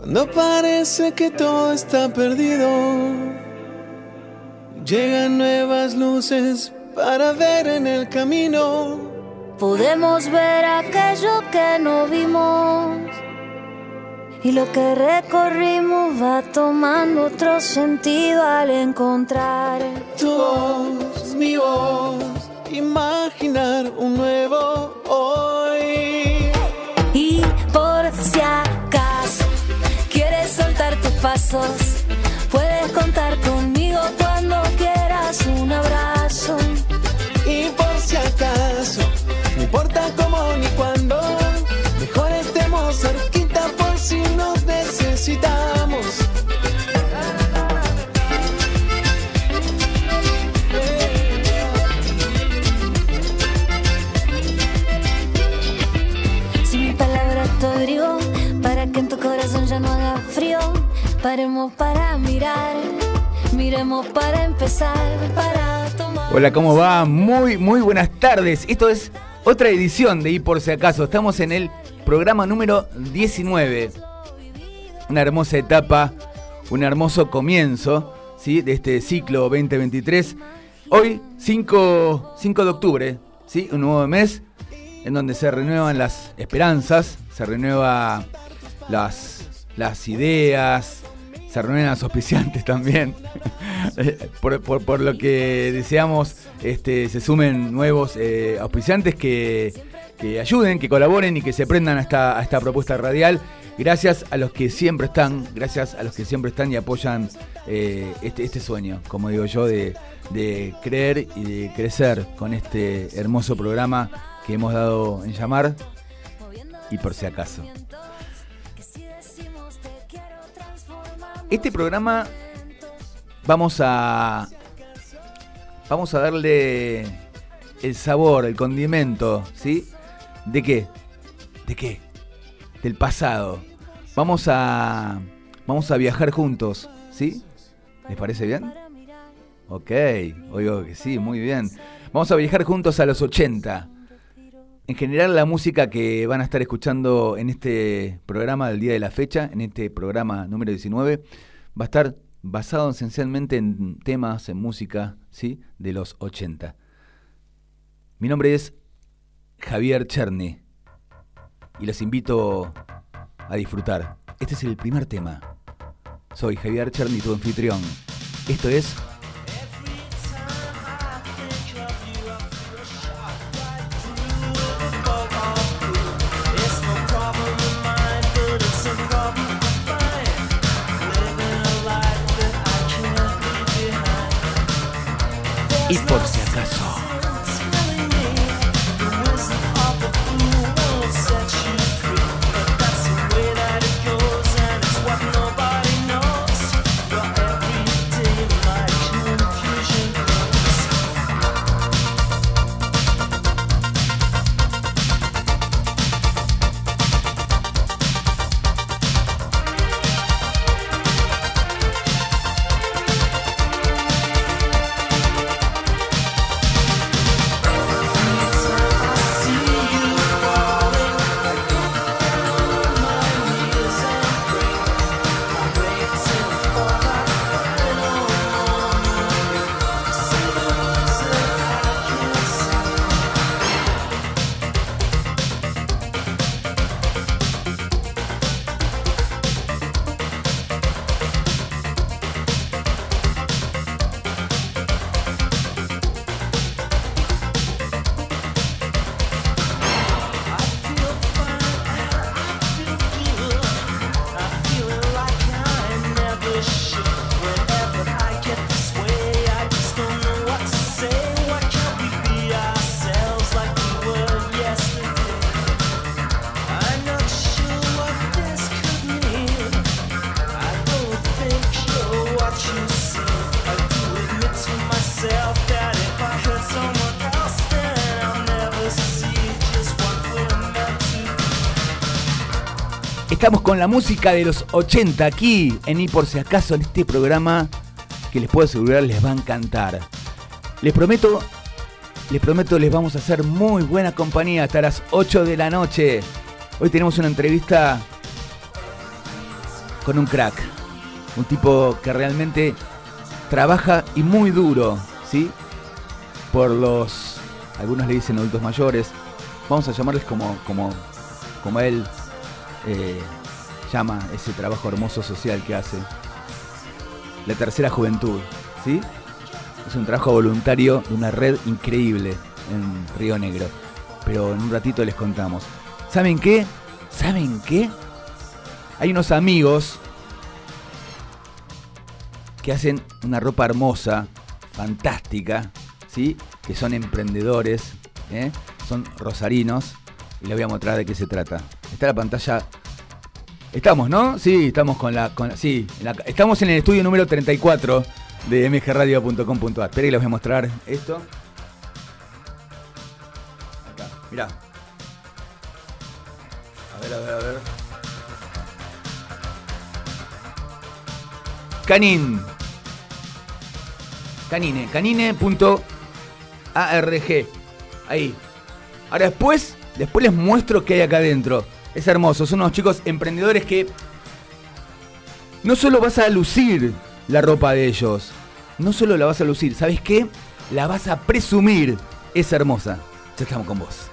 Cuando parece que todo está perdido, llegan nuevas luces para ver en el camino. Podemos ver aquello que no vimos y lo que recorrimos va tomando otro sentido al encontrar tu voz, mi voz, imaginar un nuevo hoy. Puedes contar conmigo paremos para mirar, miremos para empezar, para tomar. Hola, ¿cómo va? Muy, muy buenas tardes. Esto es otra edición de Y por si acaso. Estamos en el programa número 19. Una hermosa etapa, un hermoso comienzo ¿sí? de este ciclo 2023. Hoy, 5, 5 de octubre, ¿sí? un nuevo mes en donde se renuevan las esperanzas, se renuevan las, las ideas, se renuevan las auspiciantes también. por, por- por lo que deseamos este, se sumen nuevos eh, auspiciantes que, que ayuden, que colaboren y que se prendan a esta, a esta propuesta radial. Gracias a los que siempre están, gracias a los que siempre están y apoyan eh, este, este sueño, como digo yo, de, de creer y de crecer con este hermoso programa que hemos dado en llamar y por si acaso. Este programa vamos a vamos a darle el sabor, el condimento, ¿sí? ¿De qué? ¿De qué? Del pasado. Vamos a vamos a viajar juntos, ¿sí? ¿Les parece bien? Ok, oigo que sí, muy bien. Vamos a viajar juntos a los 80. En general la música que van a estar escuchando en este programa del día de la fecha, en este programa número 19, va a estar basado esencialmente en temas, en música, ¿sí? De los 80. Mi nombre es Javier Cherny y los invito a disfrutar. Este es el primer tema. Soy Javier Cherny, tu anfitrión. Esto es Estamos con la música de los 80 aquí en Y por si acaso en este programa que les puedo asegurar les va a encantar. Les prometo, les prometo les vamos a hacer muy buena compañía hasta las 8 de la noche. Hoy tenemos una entrevista con un crack. Un tipo que realmente trabaja y muy duro, ¿sí? Por los, algunos le dicen adultos mayores, vamos a llamarles como, como, como él eh, llama ese trabajo hermoso social que hace. La tercera juventud, ¿sí? Es un trabajo voluntario de una red increíble en Río Negro. Pero en un ratito les contamos. ¿Saben qué? ¿Saben qué? Hay unos amigos que hacen una ropa hermosa, fantástica, ¿sí? Que son emprendedores, ¿eh? son rosarinos. Y les voy a mostrar de qué se trata. Está la pantalla. Estamos, ¿no? Sí, estamos con la. Sí, estamos en el estudio número 34 de mgradio.com.ar. Espera y les voy a mostrar esto. Acá, mirá. A ver, a ver, a ver. Canin. Canine. Canine.arg. Ahí. Ahora después, después les muestro qué hay acá adentro. Es hermoso. Son unos chicos emprendedores que no solo vas a lucir la ropa de ellos. No solo la vas a lucir, ¿sabes qué? La vas a presumir. Es hermosa. Ya estamos con vos.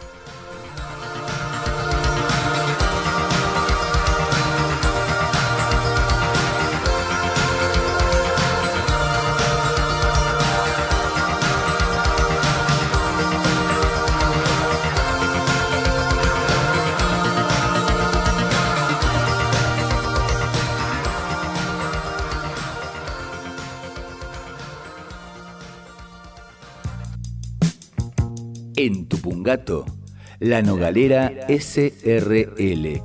En Tupungato, la Nogalera SRL.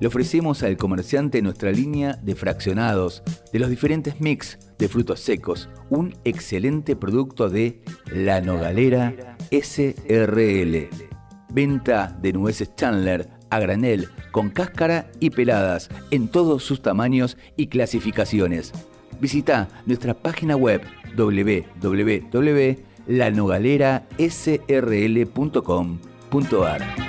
Le ofrecemos al comerciante nuestra línea de fraccionados de los diferentes mix de frutos secos, un excelente producto de La Nogalera SRL. Venta de nueces Chandler a granel, con cáscara y peladas, en todos sus tamaños y clasificaciones. Visita nuestra página web www lanogalerasrl.com.ar.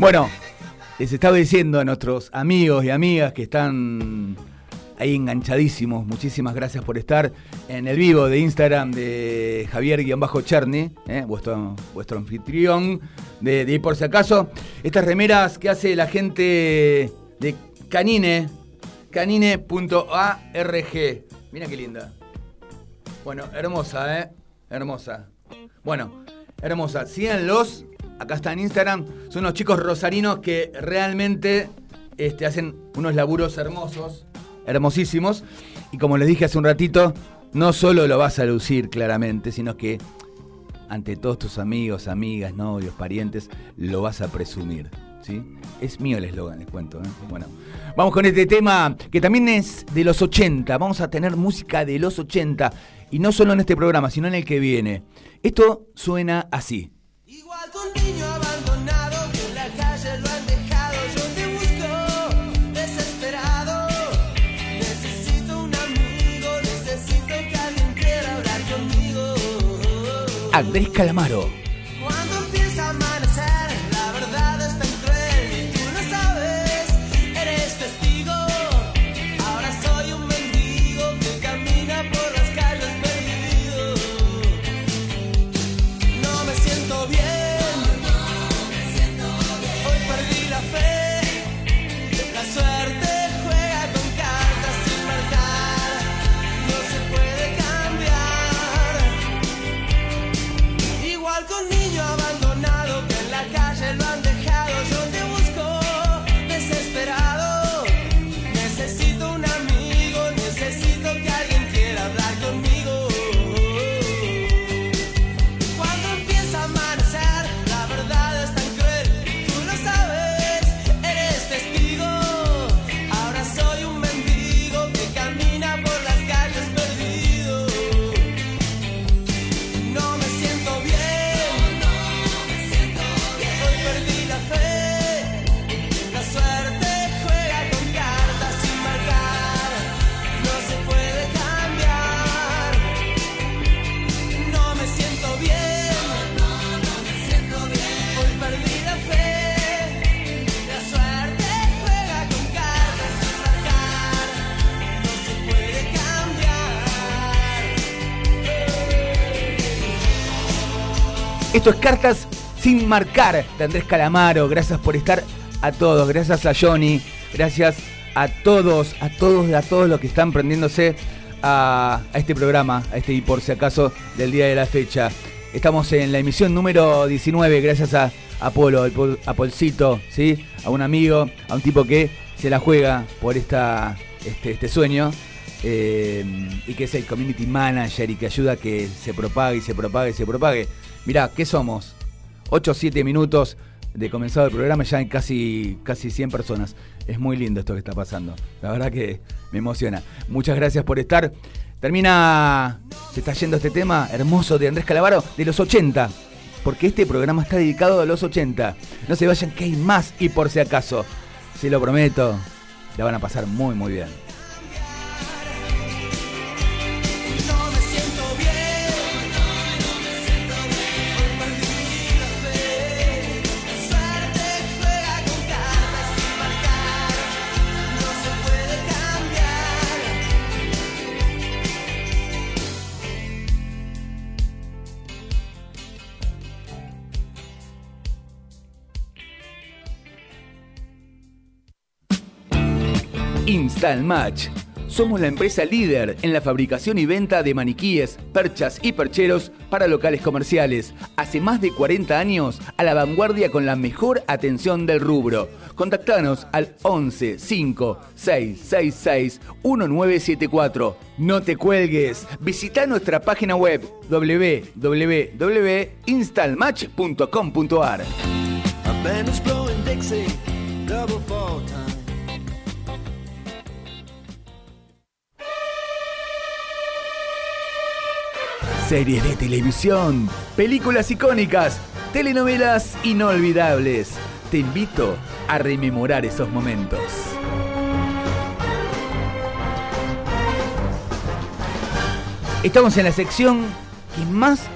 Bueno, les estaba diciendo a nuestros amigos y amigas que están ahí enganchadísimos. Muchísimas gracias por estar en el vivo de Instagram de Javier-Cherny, eh, vuestro, vuestro anfitrión de, de por si acaso. Estas remeras que hace la gente de Canine, canine.arg. Mira qué linda. Bueno, hermosa, ¿eh? Hermosa. Bueno, hermosa. Síganlos. Acá está en Instagram. Son unos chicos rosarinos que realmente este, hacen unos laburos hermosos hermosísimos. Y como les dije hace un ratito, no solo lo vas a lucir claramente, sino que ante todos tus amigos, amigas, novios, parientes, lo vas a presumir. ¿sí? Es mío el eslogan, les cuento. ¿eh? Bueno, vamos con este tema que también es de los 80. Vamos a tener música de los 80. Y no solo en este programa, sino en el que viene. Esto suena así. Igual Andrés Calamaro. Esto es Cartas sin marcar de Andrés Calamaro. Gracias por estar a todos. Gracias a Johnny. Gracias a todos, a todos, a todos los que están prendiéndose a, este programa, a este y por si acaso del día de la fecha. Estamos en la emisión número 19, gracias a Apolo, a Polcito, ¿sí? a un amigo, a un tipo que se la juega por esta, este, este sueño. Eh, y que es el community manager y que ayuda a que se propague y se propague y se propague. Mirá, ¿qué somos? 8 o 7 minutos de comenzado el programa, ya hay casi, casi 100 personas. Es muy lindo esto que está pasando. La verdad que me emociona. Muchas gracias por estar. Termina, se está yendo este tema hermoso de Andrés Calavaro de los 80. Porque este programa está dedicado a los 80. No se vayan que hay más y por si acaso, si lo prometo, la van a pasar muy muy bien. Match. Somos la empresa líder en la fabricación y venta de maniquíes, perchas y percheros para locales comerciales. Hace más de 40 años a la vanguardia con la mejor atención del rubro. Contactanos al 11 5 666 1974. No te cuelgues. Visita nuestra página web www.instalmatch.com.ar. series de televisión, películas icónicas, telenovelas inolvidables. Te invito a rememorar esos momentos. Estamos en la sección que más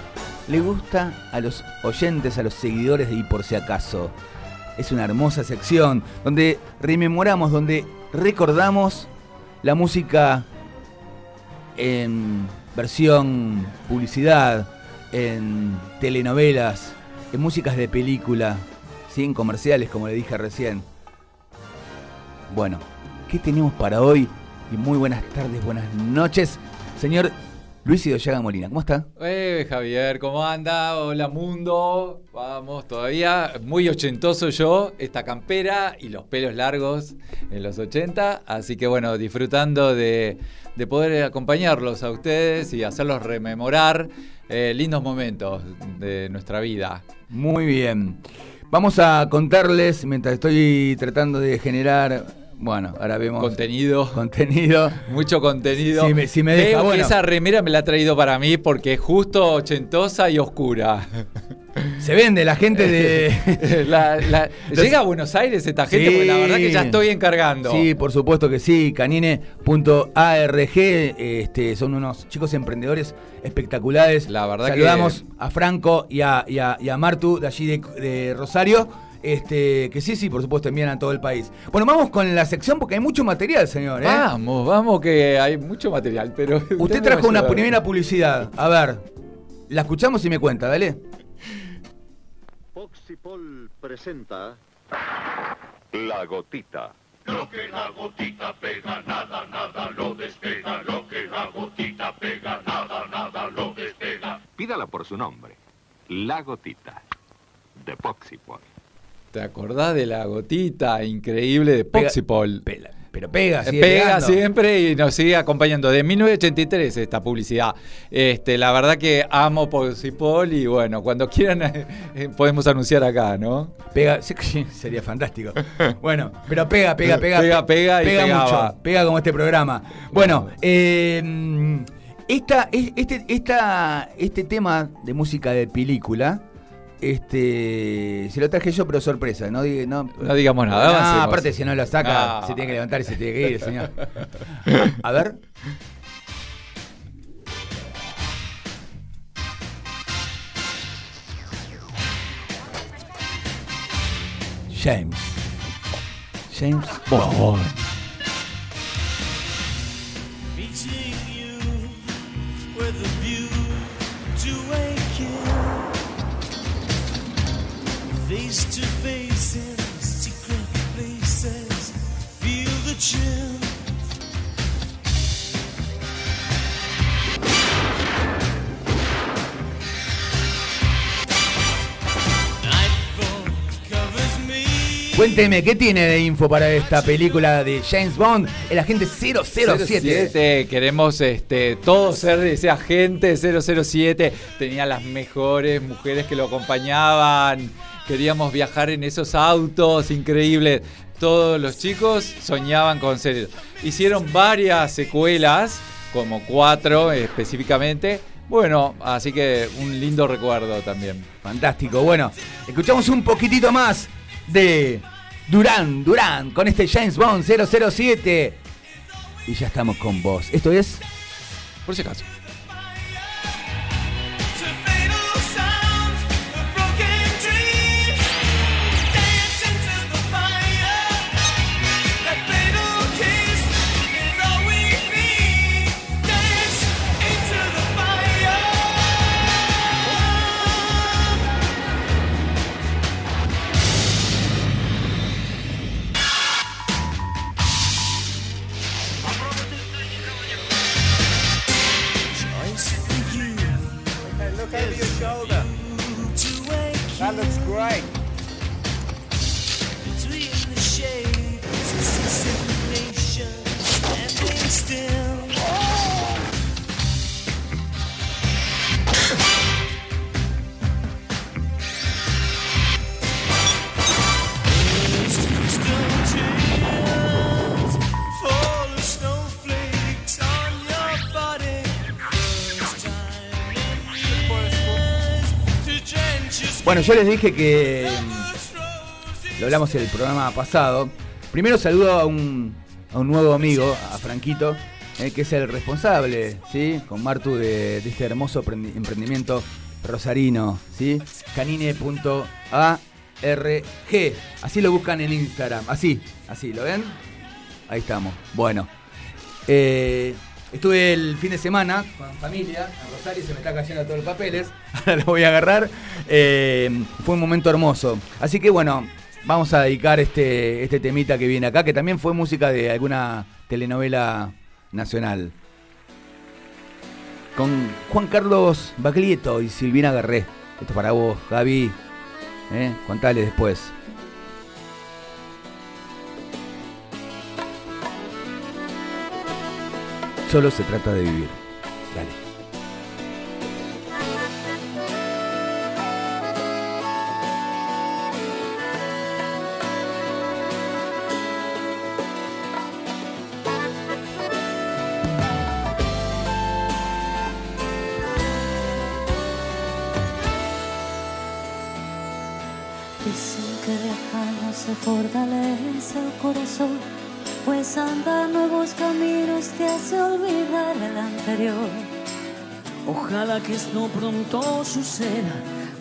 le gusta a los oyentes, a los seguidores de Y por si acaso. Es una hermosa sección donde rememoramos, donde recordamos la música en versión publicidad, en telenovelas, en músicas de película, ¿sí? en comerciales, como le dije recién. Bueno, ¿qué tenemos para hoy? Y muy buenas tardes, buenas noches, señor Luis Idoyaga Molina. ¿Cómo está? Eh, Javier, ¿cómo anda? Hola mundo. Vamos, todavía muy ochentoso yo, esta campera y los pelos largos en los 80. Así que bueno, disfrutando de de poder acompañarlos a ustedes y hacerlos rememorar eh, lindos momentos de nuestra vida. Muy bien. Vamos a contarles, mientras estoy tratando de generar bueno, ahora vemos. Contenido. Contenido. Mucho contenido. Si me, si me deja, bueno. Esa remera me la ha traído para mí porque es justo ochentosa y oscura. Se vende la gente de. Llega a Buenos Aires esta gente, porque la verdad que ya estoy encargando. Sí, por supuesto que sí. Canine.arg este, son unos chicos emprendedores espectaculares. La verdad Saludamos a Franco y a, Martu de allí de Rosario este, que sí, sí, por supuesto, envían a todo el país. Bueno, vamos con la sección porque hay mucho material, señor. ¿eh? Vamos, vamos, que hay mucho material, pero. Usted, trajo una primera publicidad. A ver, la escuchamos y me cuenta, dale. Foxipol presenta. La gotita. Lo que la gotita pega, nada, nada lo despega. Lo que la gotita pega, nada, nada lo despega. Pídala por su nombre. La gotita. De Foxipol. ¿Te acordás de la gotita increíble de Poxipol? pero pega, sigue Pega siempre y nos sigue acompañando. De 1983 esta publicidad. Este, la verdad que amo Poxipol y bueno, cuando quieran eh, podemos anunciar acá, ¿no? Pega, sería fantástico. Bueno, pero pega, pega, pega. Pega, pega y pega mucho. Pega como este programa. Bueno, eh, esta, este, esta, este tema de música de película este, se lo traje yo, pero sorpresa. No, no, digamos nada. aparte, si no lo saca, se tiene que levantar y se tiene que ir, señor. A ver. James. James Bond. Face to face in secret places. Feel the chill. Nightfall covers me. Cuénteme, ¿qué tiene de info para esta película de James Bond, el agente 007? 07, Queremos este, todos ser ese agente 007. Tenía las mejores mujeres que lo acompañaban. Queríamos viajar en esos autos increíbles. Todos los chicos soñaban con ser. Hicieron varias secuelas, como cuatro específicamente. Bueno, así que un lindo recuerdo también. Fantástico. Bueno, escuchamos un poquitito más de Durán, Durán, con este James Bond 007. Y ya estamos con vos. Esto es Por si acaso. Yo les dije que lo hablamos en el programa pasado. Primero saludo a un, a un nuevo amigo, a Franquito, eh, que es el responsable, ¿sí? Con Martu de, de este hermoso prendi- emprendimiento rosarino, ¿sí? Canine.arg. Así lo buscan en Instagram. Así, así, ¿lo ven? Ahí estamos. Bueno. Eh, estuve el fin de semana con familia en Rosario, se me está cayendo todos los papeles. Ahora lo voy a agarrar. Eh, fue un momento hermoso. Así que bueno, vamos a dedicar este, este temita que viene acá, que también fue música de alguna telenovela nacional. Con Juan Carlos Baglietto y Silvina Garré. Esto es para vos, Gaby. ¿Eh? Contale después. Solo se trata de vivir.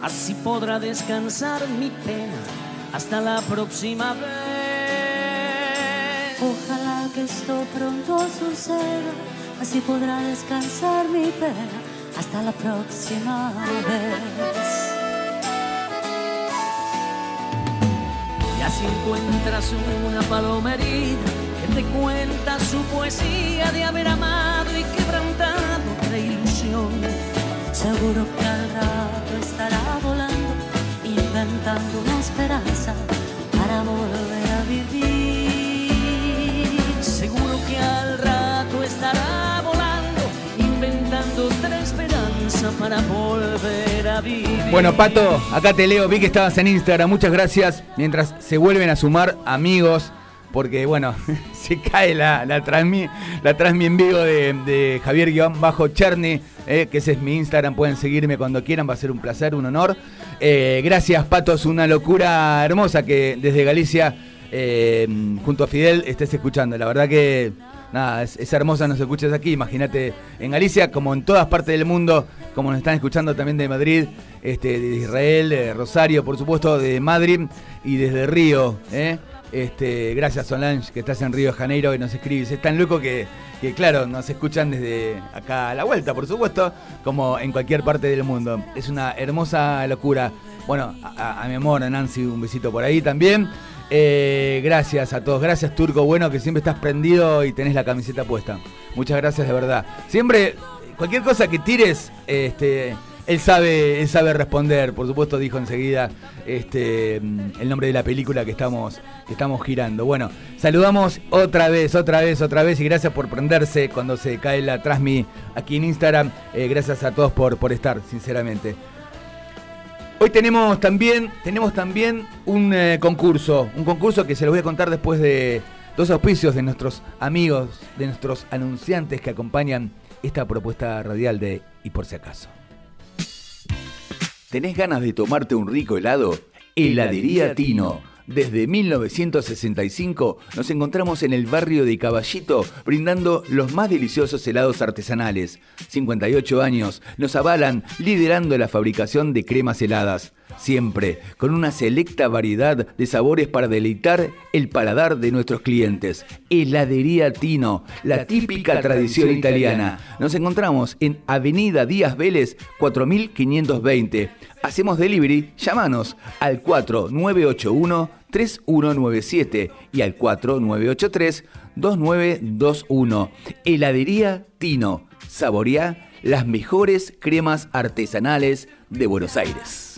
Así podrá descansar mi pena hasta la próxima vez. Ojalá que esto pronto suceda, así podrá descansar mi pena hasta la próxima vez. Y así encuentras una palomerita que te cuenta su poesía de haber amado y quebrantado otra ilusión. Seguro que al rato estará volando, inventando una esperanza para volver a vivir. Seguro que al rato estará volando, inventando otra esperanza para volver a vivir. Bueno, Pato, acá te leo, vi que estabas en Instagram, muchas gracias. Mientras se vuelven a sumar amigos, porque bueno, se cae la, la, transmi, la transmi en vivo de, de Javier-Cherny, eh, que ese es mi Instagram, pueden seguirme cuando quieran, va a ser un placer, un honor. Eh, gracias, Pato, es una locura hermosa que desde Galicia, eh, junto a Fidel, estés escuchando. La verdad que nada, es, es hermosa nos escuches aquí. Imagínate en Galicia, como en todas partes del mundo, como nos están escuchando también de Madrid, este, de Israel, de Rosario, por supuesto, de Madrid y desde Río. ¿eh? Este, gracias Solange, que estás en Río de Janeiro y nos escribes. Es tan loco que, que, claro, nos escuchan desde acá a la vuelta, por supuesto, como en cualquier parte del mundo. Es una hermosa locura. Bueno, a, mi amor, a Nancy, un besito por ahí también. Eh, gracias a todos, gracias Turco, bueno que siempre estás prendido y tenés la camiseta puesta. Muchas gracias de verdad. Siempre, cualquier cosa que tires, este, él sabe, él sabe responder. Por supuesto dijo enseguida este, el nombre de la película que estamos, que estamos girando. Bueno, saludamos otra vez, otra vez, otra vez y gracias por prenderse cuando se cae la Transmi aquí en Instagram. Eh, gracias a todos por, por estar, sinceramente. Hoy tenemos también, tenemos también un eh, concurso, un concurso que se los voy a contar después de dos auspicios de nuestros amigos, de nuestros anunciantes que acompañan esta propuesta radial de Y por si acaso. ¿Tenés ganas de tomarte un rico helado? Heladería Tino. Desde 1965 nos encontramos en el barrio de Caballito brindando los más deliciosos helados artesanales. 58 años nos avalan liderando la fabricación de cremas heladas. Siempre con una selecta variedad de sabores para deleitar el paladar de nuestros clientes. Heladería Tino, la típica tradición italiana. Nos encontramos en Avenida Díaz Vélez 4520. Hacemos delivery, llámanos al 4981 3197 y al 4983 2921. Heladería Tino. Saborea las mejores cremas artesanales de Buenos Aires.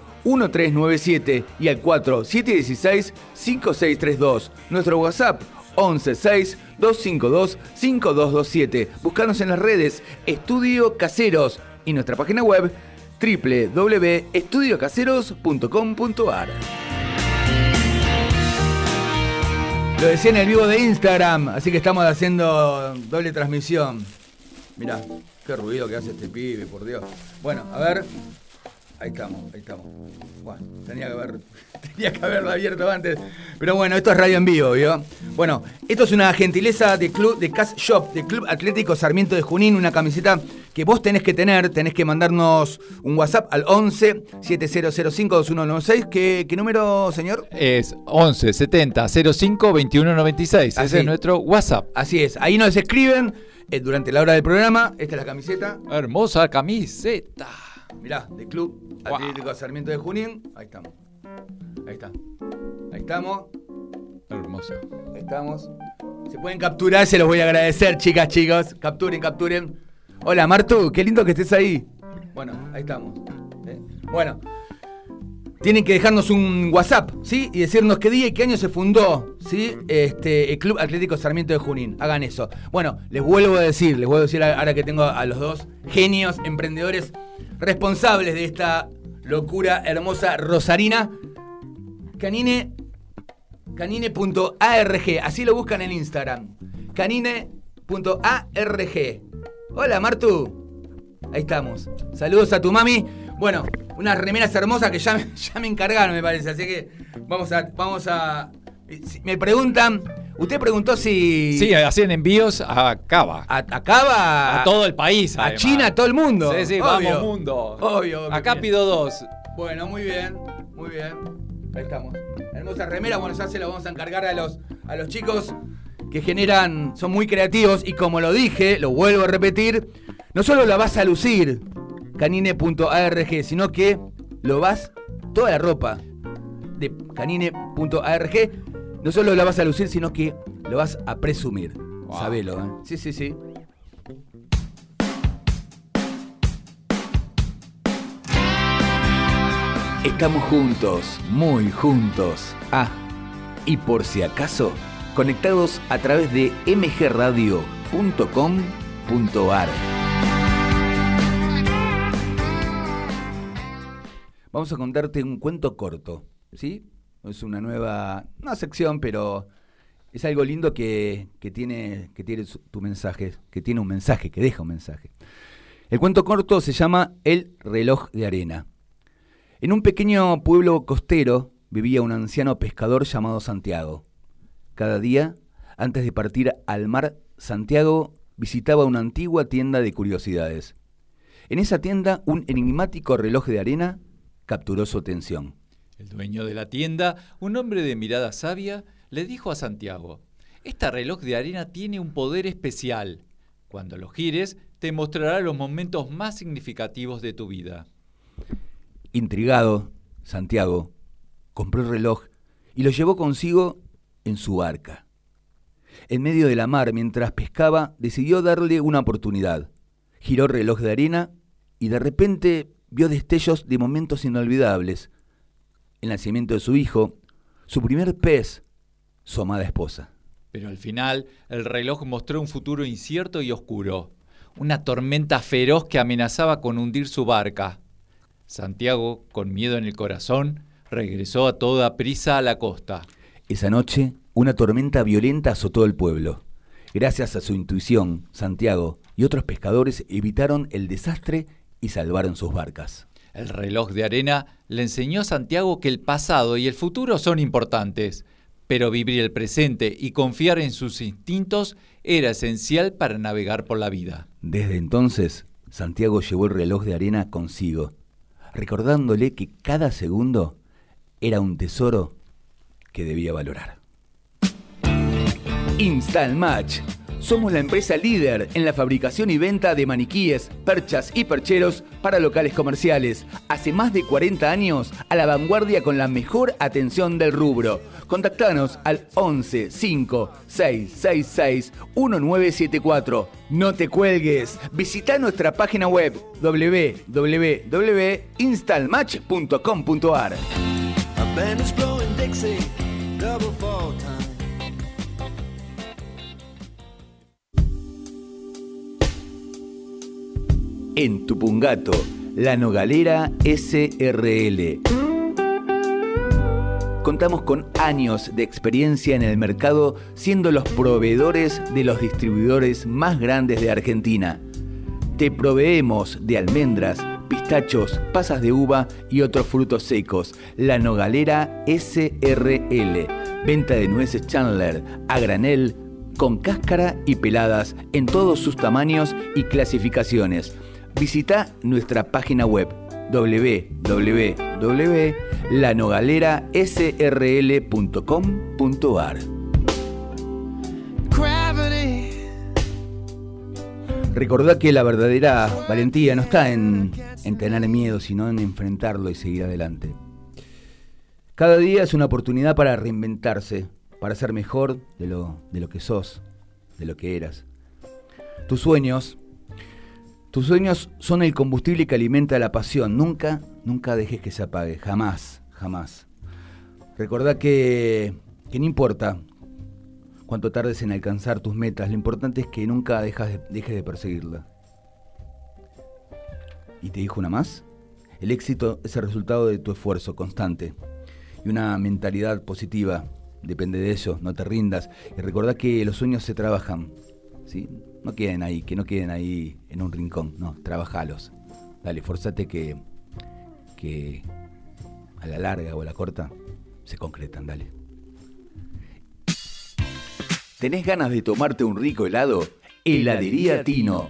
1397 y al 4716 5632. Nuestro WhatsApp 116 252 5227. Buscanos en las redes Estudio Caseros y nuestra página web www.estudiocaseros.com.ar. Lo decía en el vivo de Instagram, así que estamos haciendo doble transmisión. Mirá, qué ruido que hace este pibe, por Dios. Bueno, a ver. Ahí estamos, ahí estamos. Bueno, tenía que, haber, tenía que haberlo abierto antes. Pero bueno, esto es radio en vivo, ¿vio? Bueno, esto es una gentileza de Club de Cash Shop, de Club Atlético Sarmiento de Junín, una camiseta que vos tenés que tener, tenés que mandarnos un WhatsApp al 11 7005 2196. ¿Qué, ¿Qué número, señor? Es 11 70 05 21 96. Así. Ese es nuestro WhatsApp. Así es, ahí nos escriben eh, durante la hora del programa. Esta es la camiseta. Hermosa camiseta. Mirá, de Club Atlético Sarmiento de Junín. Ahí estamos. Ahí está. Ahí estamos. Hermosa. Ahí estamos. Se pueden capturar, se los voy a agradecer, chicas, chicos. Capturen, capturen. Hola, Martu, qué lindo que estés ahí. Bueno, ahí estamos. ¿eh? Bueno, tienen que dejarnos un WhatsApp, ¿sí? Y decirnos qué día y qué año se fundó, ¿sí? Este, el Club Atlético Sarmiento de Junín. Hagan eso. Bueno, les vuelvo a decir, les vuelvo a decir ahora que tengo a los dos genios, emprendedores responsables de esta locura hermosa rosarina. Canine canine.arg, así lo buscan en Instagram. canine.arg. Hola, Martu. Ahí estamos. Saludos a tu mami. Bueno, unas remeras hermosas que ya me, ya me encargaron, me parece. Así que vamos a. Vamos a si- me preguntan. Usted preguntó si. Sí, hacían envíos a Cava. a, a Cava. A todo el país. A además. China, a todo el mundo. Sí, sí, Obvio. vamos mundo. Obvio, obvio. Acá pido dos. Bueno, muy bien, muy bien. Ahí estamos. Hermosa remera, bueno, ya se la vamos a encargar a los, a los chicos que generan, son muy creativos y como lo dije, lo vuelvo a repetir, no solo la vas a lucir, canine.arg, sino que lo vas, toda la ropa de canine.arg, no solo la vas a lucir, sino que lo vas a presumir. Wow. Sabelo, ¿eh? Sí, sí, sí. Estamos juntos, muy juntos. Ah, y por si acaso, conectados a través de mgradio.com.ar. Vamos a contarte un cuento corto, ¿sí? Es una nueva, sección, pero es algo lindo que, que tiene, que tiene tu mensaje, que tiene un mensaje, que deja un mensaje. El cuento corto se llama El reloj de arena. En un pequeño pueblo costero vivía un anciano pescador llamado Santiago. Cada día, antes de partir al mar, Santiago visitaba una antigua tienda de curiosidades. En esa tienda, un enigmático reloj de arena capturó su atención. El dueño de la tienda, un hombre de mirada sabia, le dijo a Santiago, este reloj de arena tiene un poder especial. Cuando lo gires, te mostrará los momentos más significativos de tu vida. Intrigado, Santiago compró el reloj y lo llevó consigo en su barca. En medio de la mar, mientras pescaba, decidió darle una oportunidad. Giró el reloj de arena y de repente vio destellos de momentos inolvidables. El nacimiento de su hijo, su primer pez, su amada esposa. Pero al final, el reloj mostró un futuro incierto y oscuro. Una tormenta feroz que amenazaba con hundir su barca. Santiago, con miedo en el corazón, regresó a toda prisa a la costa. Esa noche, una tormenta violenta azotó el pueblo. Gracias a su intuición, Santiago y otros pescadores evitaron el desastre y salvaron sus barcas. El reloj de arena le enseñó a Santiago que el pasado y el futuro son importantes, pero vivir el presente y confiar en sus instintos era esencial para navegar por la vida. Desde entonces, Santiago llevó el reloj de arena consigo, recordándole que cada segundo era un tesoro que debía valorar. Install Match. Somos la empresa líder en la fabricación y venta de maniquíes, perchas y percheros para locales comerciales. Hace más de 40 años a la vanguardia con la mejor atención del rubro. Contactanos al 11 5 666 1974. No te cuelgues. Visita nuestra página web www.installmatch.com.ar. En Tupungato, La Nogalera SRL. Contamos con años de experiencia en el mercado siendo los proveedores de los distribuidores más grandes de Argentina. Te proveemos de almendras, pistachos, pasas de uva y otros frutos secos. La Nogalera SRL. Venta de nueces Chandler a granel, con cáscara y peladas en todos sus tamaños y clasificaciones. Visita nuestra página web www.lanogalerasrl.com.ar. Recordá que la verdadera valentía no está en, en tener miedo, sino en enfrentarlo y seguir adelante. Cada día es una oportunidad para reinventarse, para ser mejor de lo, de lo que sos, de lo que eras. Tus sueños, tus sueños son el combustible que alimenta la pasión. Nunca, nunca dejes que se apague, jamás, jamás. Recordá que, que no importa cuánto tardes en alcanzar tus metas, lo importante es que nunca dejes de perseguirla. ¿Y te dijo una más? El éxito es el resultado de tu esfuerzo constante y una mentalidad positiva. Depende de eso, no te rindas. Y recordá que los sueños se trabajan, ¿sí? No queden ahí, que no queden ahí en un rincón, no, trabajalos. Dale, forzate que, que a la larga o a la corta se concretan, dale. ¿Tenés ganas de tomarte un rico helado? Heladería Tino.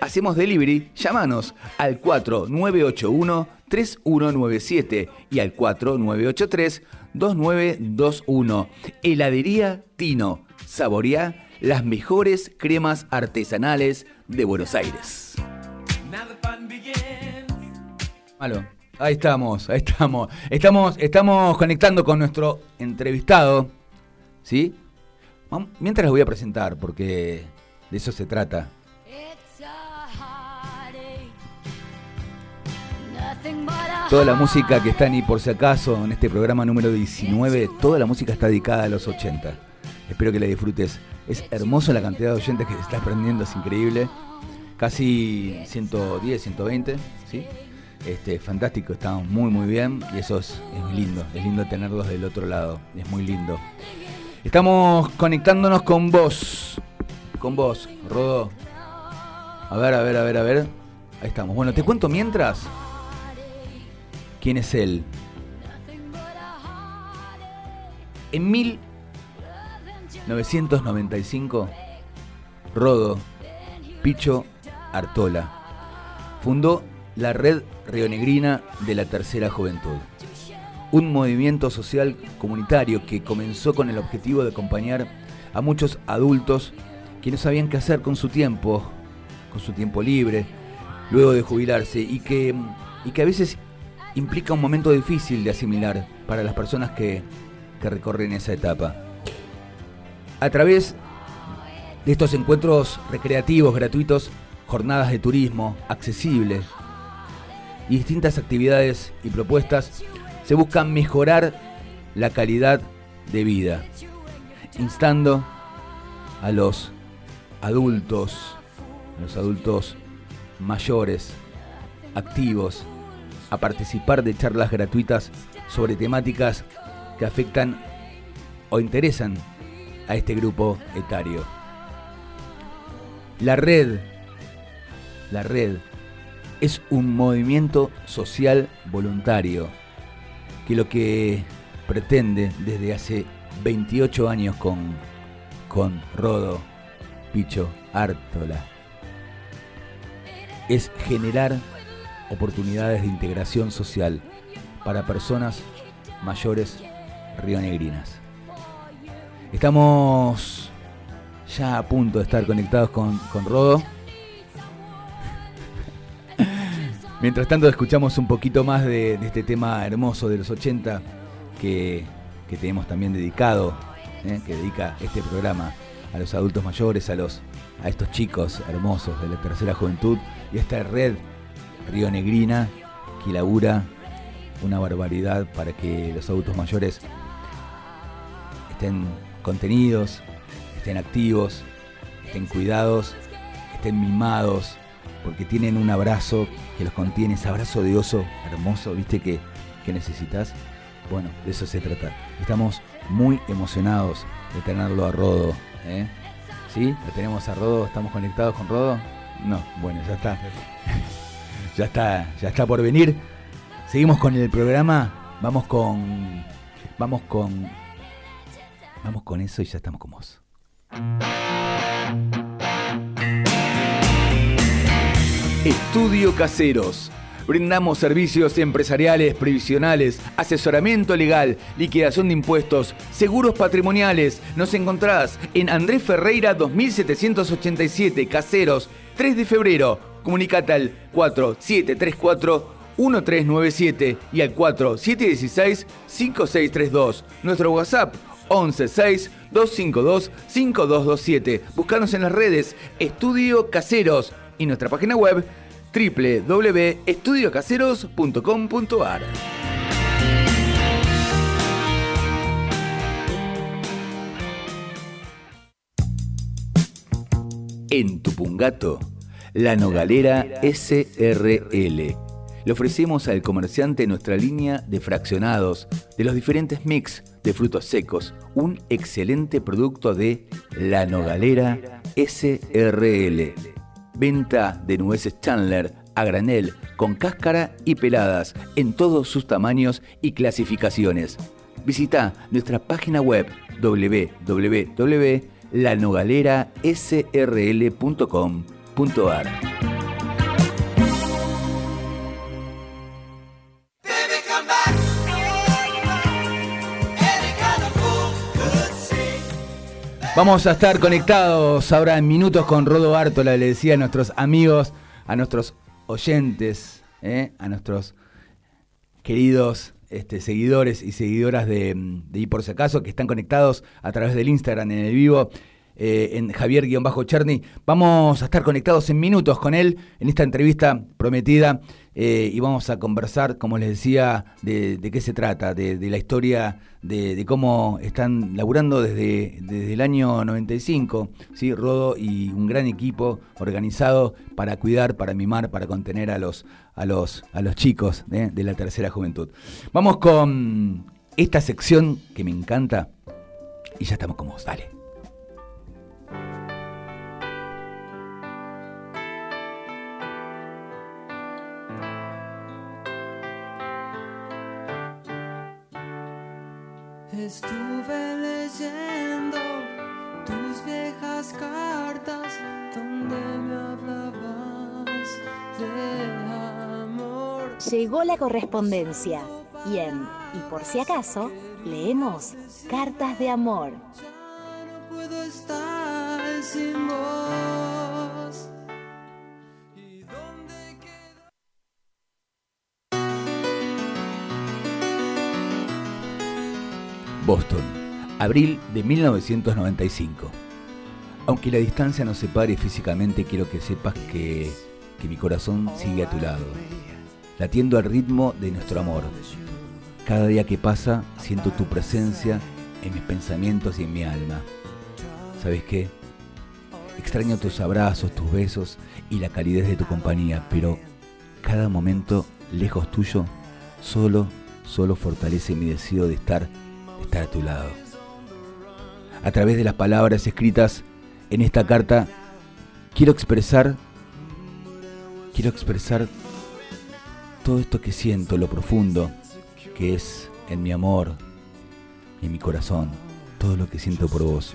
Hacemos delivery, llámanos al 4981-3197 y al 4983-2921. Heladería Tino. Saboreá las mejores cremas artesanales de Buenos Aires. Malo. Ahí estamos, ahí estamos. Estamos, estamos conectando con nuestro entrevistado. ¿Sí? Mientras lo voy a presentar, porque de eso se trata. Toda la música que está en y por si acaso en este programa número 19, toda la música está dedicada a los 80. Espero que la disfrutes. Es hermoso la cantidad de oyentes que estás prendiendo, es increíble. Casi 110, 120, ¿sí? Este, fantástico, estamos muy muy bien y eso es, es lindo, es lindo tenerlos del otro lado, es muy lindo. Estamos conectándonos con vos, con vos, Rodo. A ver, a ver, a ver, a ver. Ahí estamos. Bueno, te cuento mientras. ¿Quién es él? En 1995, Rodo Picho Artola fundó la Red Rionegrina de la Tercera Juventud, un movimiento social comunitario que comenzó con el objetivo de acompañar a muchos adultos que no sabían qué hacer con su tiempo, con su tiempo libre, luego de jubilarse, y que, y que a veces implica un momento difícil de asimilar para las personas que, que recorren esa etapa. A través de estos encuentros recreativos gratuitos, jornadas de turismo accesibles y distintas actividades y propuestas, se busca mejorar la calidad de vida, instando a los adultos, a los adultos mayores, activos, a participar de charlas gratuitas sobre temáticas que afectan o interesan a este grupo etario. La red, la red es un movimiento social voluntario que lo que pretende desde hace 28 años con, con Rodo, Picho, Ártola, es generar oportunidades de integración social para personas mayores rionegrinas. Estamos ya a punto de estar conectados con, con Rodo. Mientras tanto escuchamos un poquito más de, este tema hermoso de los 80 que, que tenemos también dedicado, ¿eh? que dedica este programa a los adultos mayores, a, los, a estos chicos hermosos de la tercera juventud y esta red Río Negrina que labura una barbaridad para que los adultos mayores estén contenidos, estén activos, estén cuidados, estén mimados, porque tienen un abrazo que los contiene, ese abrazo de oso hermoso, viste que, que necesitas. Bueno, de eso se trata. Estamos muy emocionados de tenerlo a Rodo. ¿eh? ¿Sí? ¿Lo tenemos a Rodo? ¿Estamos conectados con Rodo? No, bueno, ya está. ya está, ya está por venir. Seguimos con el programa. Vamos con. Vamos con. Vamos con eso y ya estamos con vos. Estudio Caseros. Brindamos servicios empresariales, previsionales, asesoramiento legal, liquidación de impuestos, seguros patrimoniales. Nos encontrás en Andrés Ferreira 2787, Caseros, 3 de febrero. Comunicate al 4734-1397 y al 4716-5632. Nuestro WhatsApp 116-252-5227. Buscanos en las redes Estudio Caseros y nuestra página web www.estudiocaseros.com.ar. En Tupungato, la Nogalera SRL. Le ofrecemos al comerciante nuestra línea de fraccionados de los diferentes mix de frutos secos, un excelente producto de La Nogalera SRL. Venta de nueces Chandler a granel, con cáscara y peladas, en todos sus tamaños y clasificaciones. Visita nuestra página web Vamos a estar conectados ahora en minutos con Rodo Bartola, le decía a nuestros amigos, a nuestros oyentes, ¿eh? a nuestros queridos este, seguidores y seguidoras de, de Y por si acaso, que están conectados a través del Instagram en el vivo. Eh, en Javier-Cherny. Vamos a estar conectados en minutos con él en esta entrevista prometida eh, y vamos a conversar, como les decía, de, qué se trata, de, la historia, de, cómo están laburando desde, desde el año 95, ¿sí? Rodo y un gran equipo organizado para cuidar, para mimar, para contener a los, a los, a los chicos ¿eh? de la tercera juventud. Vamos con esta sección que me encanta y ya estamos con vos, dale. Estuve leyendo tus viejas cartas donde me hablabas de amor. Llegó la correspondencia y en Y por si acaso leemos Cartas de Amor. Abril de 1995. Aunque la distancia nos separe físicamente, quiero que sepas que, que mi corazón sigue a tu lado, latiendo al ritmo de nuestro amor. Cada día que pasa, siento tu presencia en mis pensamientos y en mi alma. ¿Sabes qué? Extraño tus abrazos, tus besos y la calidez de tu compañía, pero cada momento lejos tuyo solo, solo fortalece mi deseo de estar estar a tu lado. A través de las palabras escritas en esta carta, quiero expresar, quiero expresar todo esto que siento, lo profundo que es en mi amor y en mi corazón, todo lo que siento por vos.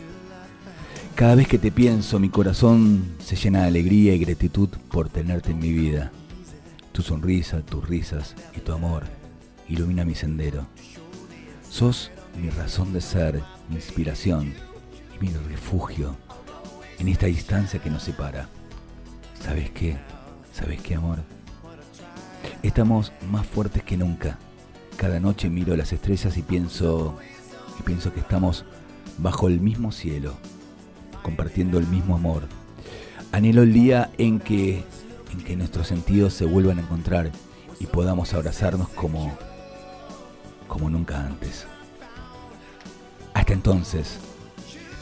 Cada vez que te pienso, mi corazón se llena de alegría y gratitud por tenerte en mi vida. Tu sonrisa, tus risas y tu amor ilumina mi sendero. Sos mi razón de ser, inspiración y mi refugio en esta distancia que nos separa. ¿Sabes qué? ¿Sabes qué, amor? Estamos más fuertes que nunca. Cada noche miro las estrellas y pienso y pienso que estamos bajo el mismo cielo, compartiendo el mismo amor. Anhelo el día en que en que nuestros sentidos se vuelvan a encontrar y podamos abrazarnos como como nunca antes. Hasta entonces,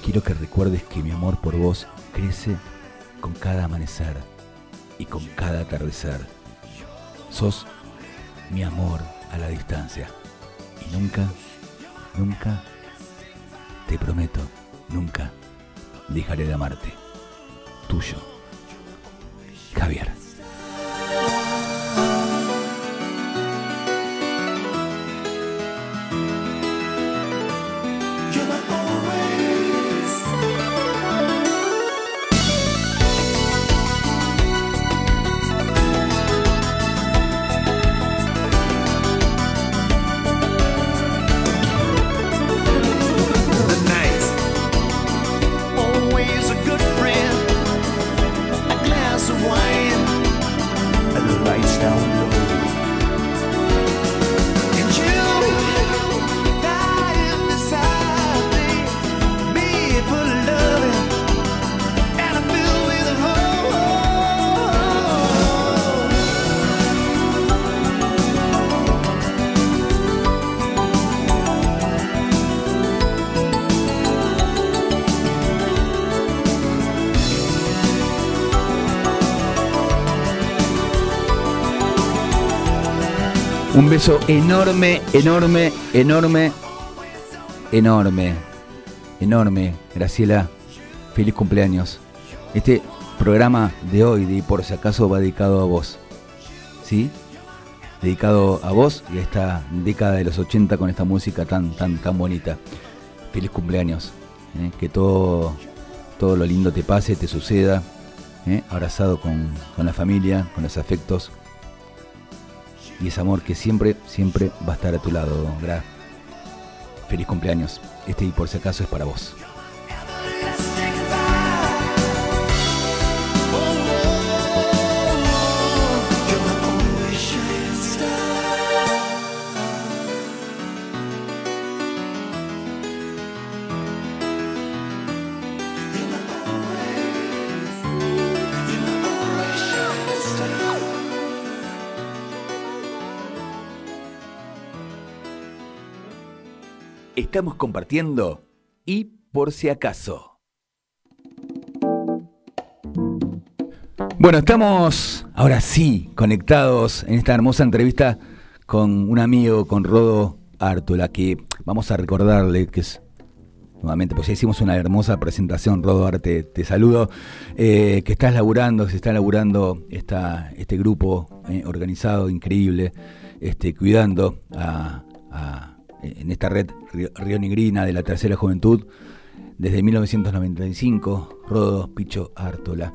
quiero que recuerdes que mi amor por vos crece con cada amanecer y con cada atardecer. Sos mi amor a la distancia. Y nunca, nunca, te prometo, nunca dejaré de amarte. Tuyo, Javier. Un beso enorme, enorme, enorme, enorme, enorme. Graciela, feliz cumpleaños. Este programa de hoy, de por si acaso, va dedicado a vos. ¿Sí? Dedicado a vos y a esta década de los 80 con esta música tan, tan, tan bonita. Feliz cumpleaños. ¿eh? Que todo, todo lo lindo te pase, te suceda. ¿eh? Abrazado con, con la familia, con los afectos y ese amor que siempre, siempre va a estar a tu lado, Gra. Feliz cumpleaños. Este y por si acaso es para vos. Estamos compartiendo y por si acaso. Bueno, estamos ahora sí conectados en esta hermosa entrevista con un amigo, con Rodo Ártola, que vamos a recordarle que es nuevamente, pues ya hicimos una hermosa presentación, Rodo Arte, te saludo, eh, que estás laburando, se está laburando esta, este grupo eh, organizado, increíble, este, cuidando a- en esta red Negrina de la Tercera Juventud desde 1995, Rodo Picho Ártola,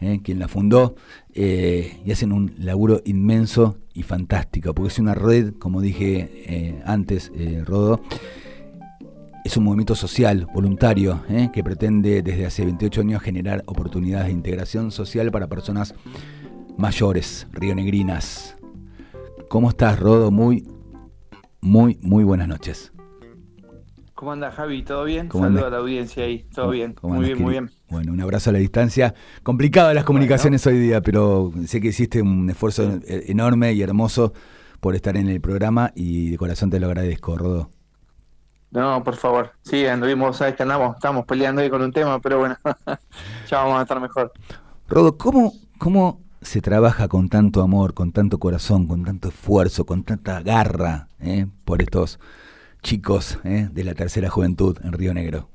eh, quien la fundó, eh, y hacen un laburo inmenso y fantástico, porque es una red, como dije eh, antes, Rodo, es un movimiento social, voluntario, que pretende desde hace 28 años generar oportunidades de integración social para personas mayores, rionegrinas. ¿Cómo estás, Rodo? Muy, muy, muy buenas noches. ¿Cómo anda Javi? ¿Todo bien? ¿Cómo Saludo andás? a la audiencia ahí. ¿Todo ¿Cómo- bien? cómo Muy bien, muy bien. Bueno, un abrazo a la distancia. Complicado las comunicaciones hoy día, pero sé que hiciste un esfuerzo enorme y hermoso por estar en el programa y de corazón te lo agradezco, Rodo. No, por favor. Sí, anduvimos, sabes que andamos, estamos peleando ahí con un tema, pero bueno, ya vamos a estar mejor. Rodo, ¿cómo, ¿cómo se trabaja con tanto amor, con tanto corazón, con tanto esfuerzo, con tanta garra eh, por estos chicos eh, de la tercera juventud en Río Negro?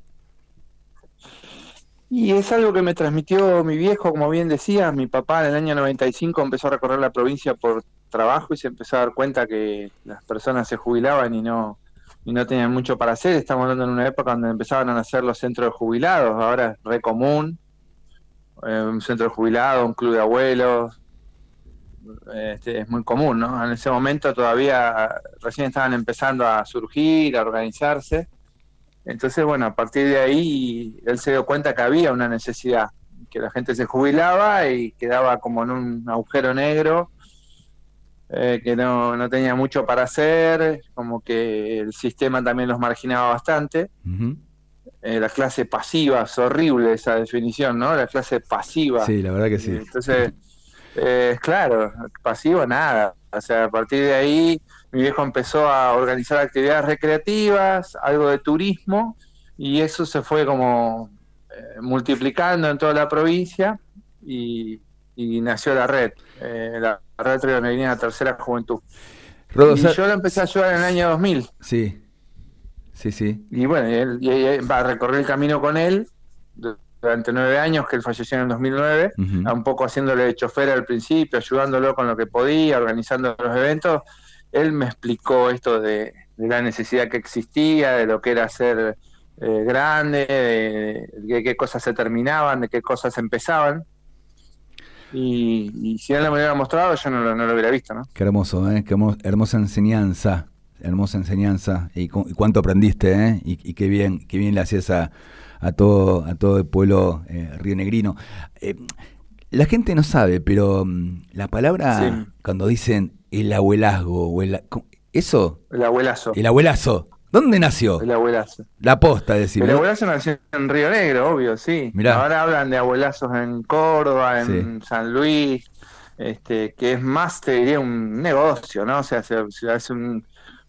Y es algo que me transmitió mi viejo, como bien decía, mi papá en el año 95 empezó a recorrer la provincia por trabajo y se empezó a dar cuenta que las personas se jubilaban y no y no tenían mucho para hacer. Estamos hablando en una época donde empezaban a nacer los centros de jubilados, ahora es re común, un centro de jubilados, un club de abuelos, este, es muy común, ¿no? En ese momento todavía recién estaban empezando a surgir, a organizarse. Entonces, bueno, a partir de ahí él se dio cuenta que había una necesidad, que la gente se jubilaba y quedaba como en un agujero negro, eh, que no, no tenía mucho para hacer, como que el sistema también los marginaba bastante. Eh, la clase pasiva, es horrible esa definición, ¿no? La clase pasiva. Sí, la verdad que sí. Entonces, eh, claro, pasivo nada. O sea, a partir de ahí mi viejo empezó a organizar actividades recreativas, algo de turismo, y eso se fue como eh, multiplicando en toda la provincia y, y nació la red, eh, la red Río Negrina Tercera Juventud. Rodo, y yo la empecé a ayudar en el año 2000. Sí, sí, sí. Y bueno, y él, y él- va a recorrer el camino con él durante nueve años, que él falleció en el 2009, Ujú. un poco haciéndole de chofer al principio, ayudándolo con lo que podía, organizando los eventos. Él me explicó esto de, de la necesidad que existía, de lo que era ser eh, grande, de, de qué cosas se terminaban, de qué cosas empezaban. Y, y si él me lo hubiera mostrado, yo no lo, no lo hubiera visto, ¿no? Qué hermoso, ¿eh? Qué hermo- hermosa enseñanza, hermosa enseñanza. Y, cu- y cuánto aprendiste, ¿eh? Y, y qué bien, qué bien le hacías a, a todo, a todo el pueblo eh, rionegrino. Eh, la gente no sabe, pero mm, la palabra Sí. cuando dicen el abuelazgo o el, eso, El abuelazo. el abuelazo, ¿dónde nació? El abuelazo. La posta, decime. El abuelazo nació en Río Negro, obvio, sí. Mirá. Ahora hablan de abuelazos en Córdoba, en San Luis, este, que es más, te diría, un negocio, ¿no? O sea, se, se hace un-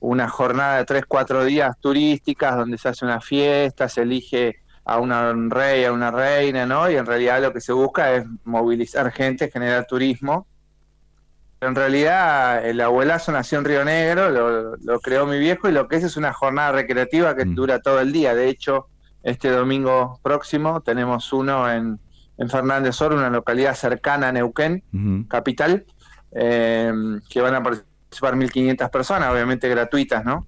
una jornada de tres, cuatro días turísticas donde se hace una fiesta, se elige a un rey, a una reina, ¿no? Y en realidad lo que se busca es movilizar gente, generar turismo. En realidad, el abuelazo nació en Río Negro, lo, lo creó mi viejo y lo que es es una jornada recreativa que dura todo el día. De hecho, este domingo próximo tenemos uno en, en Fernández Oro, una localidad cercana a Neuquén, capital, eh, que van a participar 1.500 personas, obviamente gratuitas, ¿no?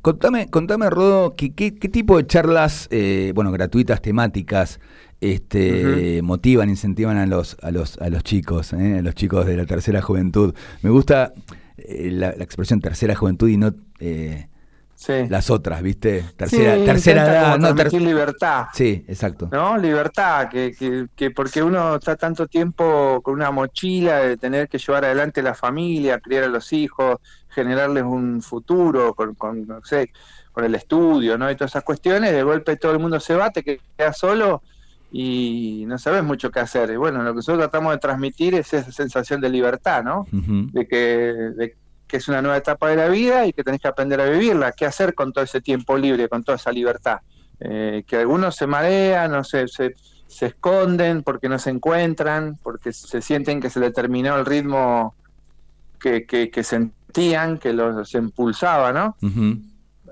Contame, contame, Rodo, ¿qué, qué, qué tipo de charlas, eh, bueno, gratuitas, temáticas, este, motivan, incentivan a los, a los, a los chicos, eh, a los chicos de la tercera juventud? Me gusta eh, la, la expresión tercera juventud y no eh, Sí. las otras, ¿viste? Tercera, Sí, tercera edad, no, ter- libertad. Sí, exacto. ¿no? Libertad, que, que, que porque uno está tanto tiempo con una mochila de tener que llevar adelante la familia, criar a los hijos, generarles un futuro con, con, no sé, con el estudio, ¿no? Y todas esas cuestiones, de golpe todo el mundo se va, te quedas solo y no sabes mucho qué hacer. Y bueno, lo que nosotros tratamos de transmitir es esa sensación de libertad, ¿no? De que, de que es una nueva etapa de la vida y que tenés que aprender a vivirla. ¿Qué hacer con todo ese tiempo libre, con toda esa libertad? Eh, que algunos se marean, no se, se, se esconden porque no se encuentran, porque se sienten que se le terminó el ritmo que, que, que sentían, que los impulsaba, ¿no?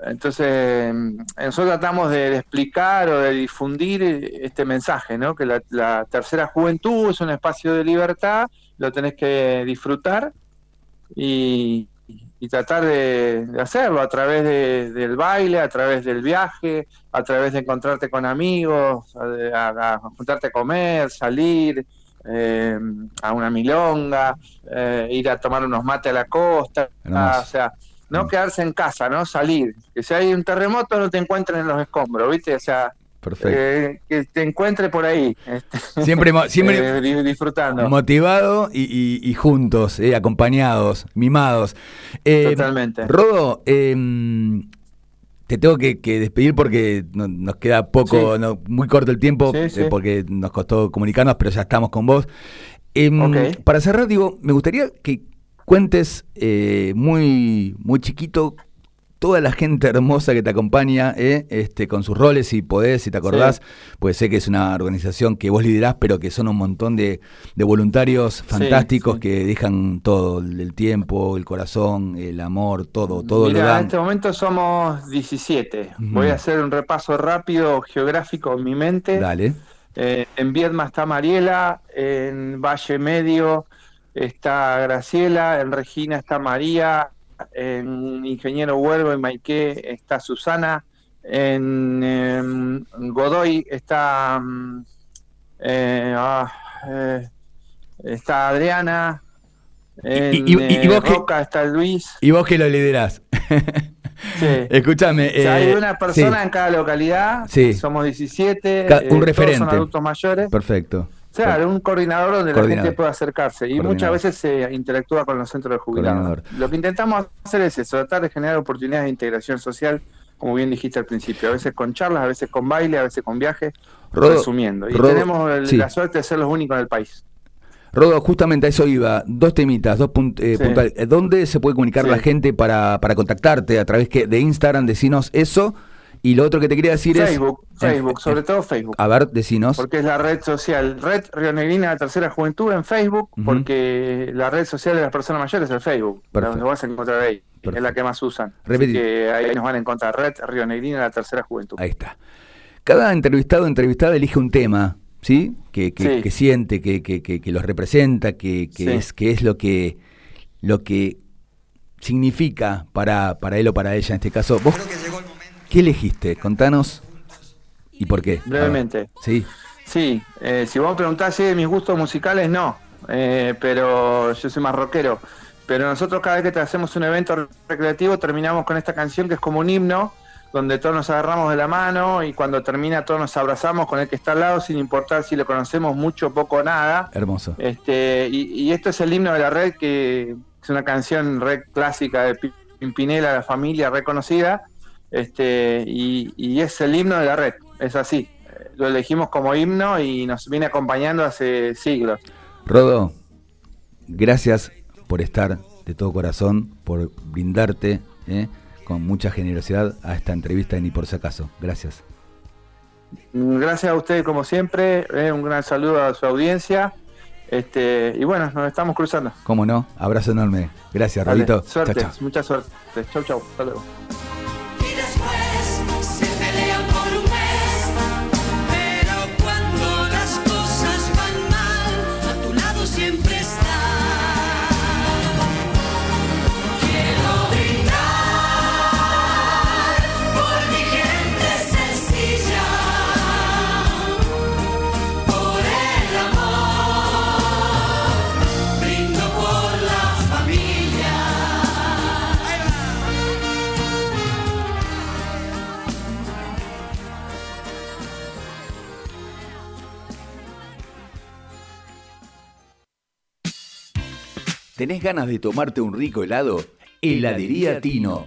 Entonces, nosotros tratamos de, de explicar o de difundir este mensaje, ¿no? Que la, la tercera juventud es un espacio de libertad, lo tenés que disfrutar y, y tratar de, de hacerlo a través de- del baile, a través del viaje, a través de encontrarte con amigos, a, a- a juntarte a comer, salir eh, a una milonga, eh, ir a tomar unos mates a la costa, o sea, no quedarse en casa, ¿no? Salir. Que si hay un terremoto no te encuentres en los escombros, ¿viste? O sea, Perfecto. eh, que te encuentre por ahí. este, Siempre, siempre eh, di- disfrutando. motivado y, y- y juntos, eh, acompañados, mimados. Totalmente. Rodo, eh, te tengo que, que despedir porque no- nos queda poco, Sí. no, muy corto el tiempo, Sí, sí. porque nos costó comunicarnos, pero ya estamos con vos. Em, Ok. Para cerrar, digo, me gustaría que cuentes muy, muy chiquito toda la gente hermosa que te acompaña, eh, este, con sus roles, si podés, si te acordás, pues sé que es una organización que vos liderás, pero que son un montón de, de voluntarios fantásticos sí. que dejan todo, el tiempo, el corazón, el amor, todo, todo Mira, lo en dan. este momento somos 17. Ujú. Voy a hacer un repaso rápido geográfico en mi mente. Dale. Eh, en Viedma está Mariela, en Valle Medio está Graciela, en Regina está María, en Ingeniero Huergo y Maiqué está Susana, en em, Godoy está mm, eh, ah, eh, está Adriana, en Y- y- y- y eh, vos Roca está Luis. Y vos que lo liderás. Sí. Escúchame. O sea, hay una persona sí, en cada localidad, Sí. somos 17, Ca- un todos referente. son adultos mayores. Perfecto. Claro, un coordinador donde la gente pueda acercarse y muchas veces se interactúa con los centros de jubilados. Lo que intentamos hacer es eso, tratar de generar oportunidades de integración social, como bien dijiste al principio, a veces con charlas, a veces con baile, a veces con viajes, resumiendo. Y Rodo- tenemos el- sí. la suerte de ser los únicos en el país. Rodo, justamente a eso iba. Dos temitas, dos punt- eh, Sí. puntuales. ¿Dónde se puede comunicar Sí. la gente para, para contactarte? ¿A través que de Instagram? Decinos eso. Y lo otro que te quería decir Facebook, es... Facebook, en- sobre en- todo Facebook. A ver, decinos. Porque es la red social, Red Rionegrina de la Tercera Juventud en Facebook, porque la red social de las personas mayores es el Facebook. Perfecto. Lo vas a encontrar ahí, Perfecto. es la que más usan. Repetí. que ahí nos van a encontrar Red Rionegrina de la Tercera Juventud. Ahí está. Cada entrevistado o entrevistada elige un tema, ¿sí? Que, que, Sí. que siente, que, que, que, que los representa, que, que Sí. es, que es lo que, lo que significa para, para él o para ella en este caso. ¿Vos qué elegiste? Contanos y por qué. Brevemente. Sí. Sí, eh, si vos me preguntás si de mis gustos musicales, no, eh, pero yo soy más rockero. Pero nosotros cada vez que hacemos un evento recreativo terminamos con esta canción que es como un himno, donde todos nos agarramos de la mano y cuando termina todos nos abrazamos con el que está al lado sin importar si lo conocemos mucho, poco o nada. Hermoso. Este, y, y esto es el himno de la red, que es una canción red clásica de Pi- Pimpinela, la familia reconocida, este, y, y es el himno de la red, es así. Eh, Lo elegimos como himno y nos viene acompañando hace siglos. Rodo, gracias por estar de todo corazón, por brindarte ¿eh? con mucha generosidad a esta entrevista en Ni por si acaso. Gracias. Gracias a ustedes como siempre, eh, un gran saludo a su audiencia. Este, y bueno, nos estamos cruzando. ¿Cómo no? Abrazo enorme. Gracias, Dale, Rodito. suerte, mucha suerte. Chau, chau, hasta luego. ¿Tenés ganas de tomarte un rico helado? Heladería Tino.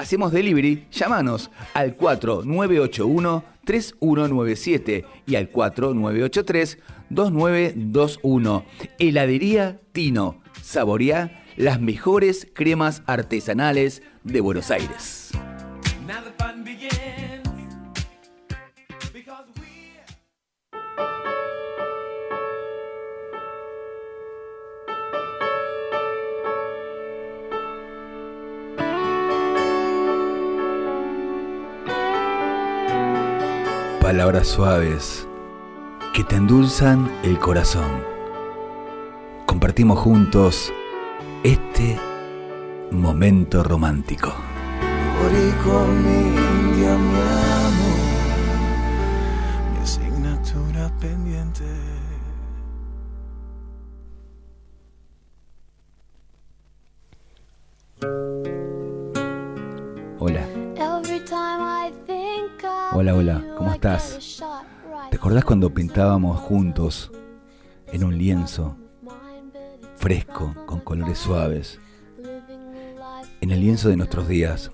Hacemos delivery, llámanos al 4981-3197 y al 4983-2921. Heladería Tino, saborea las mejores cremas artesanales de Buenos Aires. Now the fun begins. Palabras suaves que te endulzan el corazón. Compartimos juntos este momento romántico. ¿Te acordás cuando pintábamos juntos en un lienzo fresco, con colores suaves? En el lienzo de nuestros días,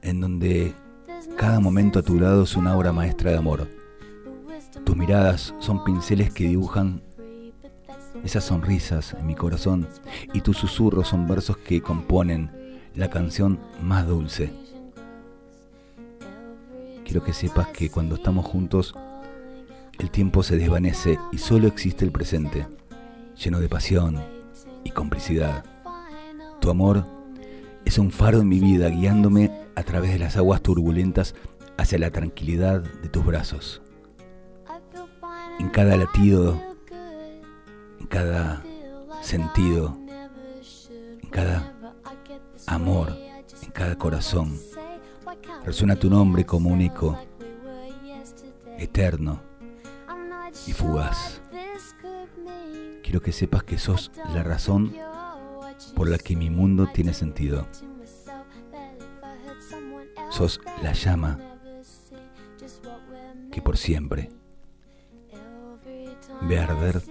en donde cada momento a tu lado es una obra maestra de amor. Tus miradas son pinceles que dibujan esas sonrisas en mi corazón y tus susurros son versos que componen la canción más dulce. Quiero que sepas que cuando estamos juntos, el tiempo se desvanece y solo existe el presente, lleno de pasión y complicidad. Tu amor es un faro en mi vida guiándome a través de las aguas turbulentas hacia la tranquilidad de tus brazos. En cada latido, en cada sentido, en cada amor, en cada corazón, resuena tu nombre como un eco eterno y fugaz. Quiero que sepas que sos la razón por la que mi mundo tiene sentido. Sos la llama que por siempre ve arder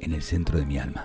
en el centro de mi alma.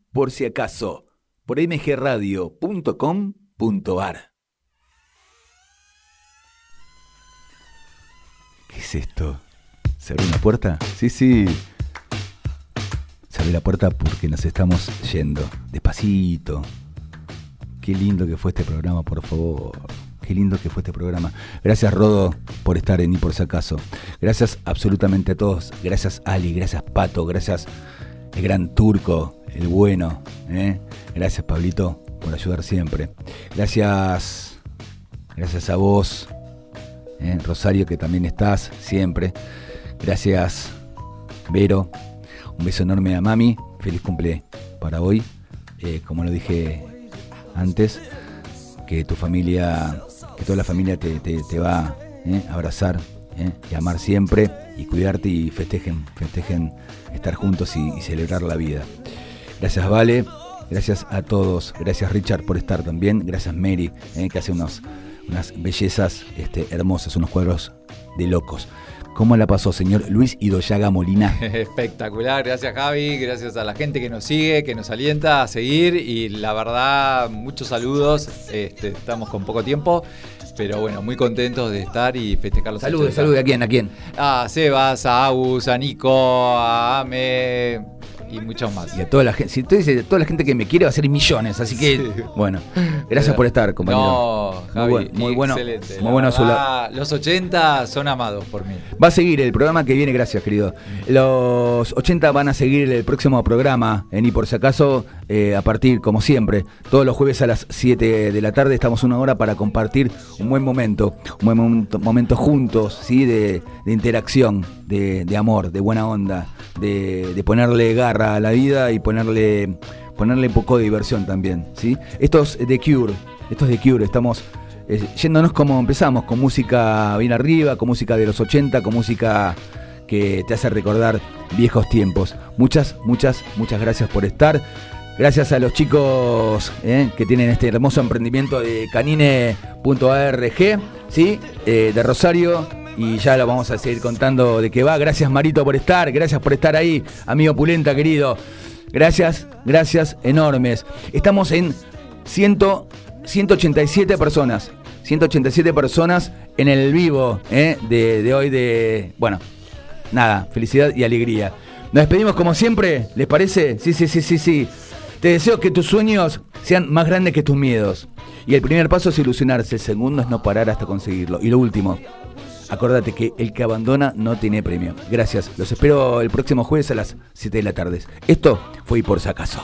por si acaso por mgradio.com.ar. ¿Qué es esto? ¿Se abre una puerta? Sí, sí. Se abre la puerta porque nos estamos yendo. Despacito. Qué lindo que fue este programa, por favor. Qué lindo que fue este programa. Gracias, Rodo, por estar en y por si acaso. Gracias absolutamente a todos. Gracias, Ali. Gracias, Pato. Gracias, el gran turco, el bueno. ¿eh? Gracias, Pablito, por ayudar siempre. Gracias, gracias a vos, ¿eh? Rosario, que también estás siempre. Gracias, Vero. Un beso enorme a Mami. Feliz cumple para hoy. Eh, como lo dije antes, que tu familia, que toda la familia te, va a abrazar y amar siempre y cuidarte y festejen, festejen estar juntos y celebrar la vida. Gracias Vale, gracias a todos, gracias Richard por estar también, gracias Mary, ¿eh? que hace unos, unas bellezas este, hermosas, unos cuadros de locos. ¿Cómo la pasó, señor Luis Idoyaga Molina? Espectacular, gracias Javi, gracias a la gente que nos sigue, que nos alienta a seguir y la verdad, muchos saludos, este, estamos con poco tiempo, pero bueno, muy contentos de estar y festejar los Salude, 80. salude, ¿a quién? ¿A quién? A Sebas, a Agus, a Nico, a Ame y muchos más. Y a toda la gente, si tú dices, toda la gente que me quiere va a ser millones, así que Sí. bueno, gracias por estar, compañero. No, Muy Javi, buen- muy bueno, excelente. muy La bueno su Los 80 son amados por mí. Va a seguir el programa que viene, gracias querido. Los 80 van a seguir el próximo programa, en y por si acaso, eh, a partir, como siempre, todos los jueves a las 7 de la tarde estamos una hora para compartir un buen momento, un buen momento, juntos, ¿sí? de, interacción, de, amor, de buena onda, de, de ponerle garra a la vida y ponerle, ponerle un poco de diversión también. ¿sí? Esto es The Cure, esto es The Cure, estamos eh, yéndonos como empezamos, con música bien arriba, con música de los 80, con música que te hace recordar viejos tiempos. Muchas, muchas, muchas gracias por estar. Gracias a los chicos eh, que tienen este hermoso emprendimiento de canine.org, ¿sí? Eh, de Rosario. Y ya lo vamos a seguir contando de qué va. Gracias Marito por estar, gracias por estar ahí, amigo Pulenta querido. Gracias, gracias enormes. Estamos en 100, 187 personas. 187 personas en el vivo eh, de, de hoy de... Bueno, nada, felicidad y alegría. Nos despedimos como siempre, ¿les parece? Sí, sí, sí, sí, sí. Te deseo que tus sueños sean más grandes que tus miedos. Y el primer paso es ilusionarse, el segundo es no parar hasta conseguirlo. Y lo último, acordate que el que abandona no tiene premio. Gracias, los espero el próximo jueves a las 7 de la tarde. Esto fue y por si acaso.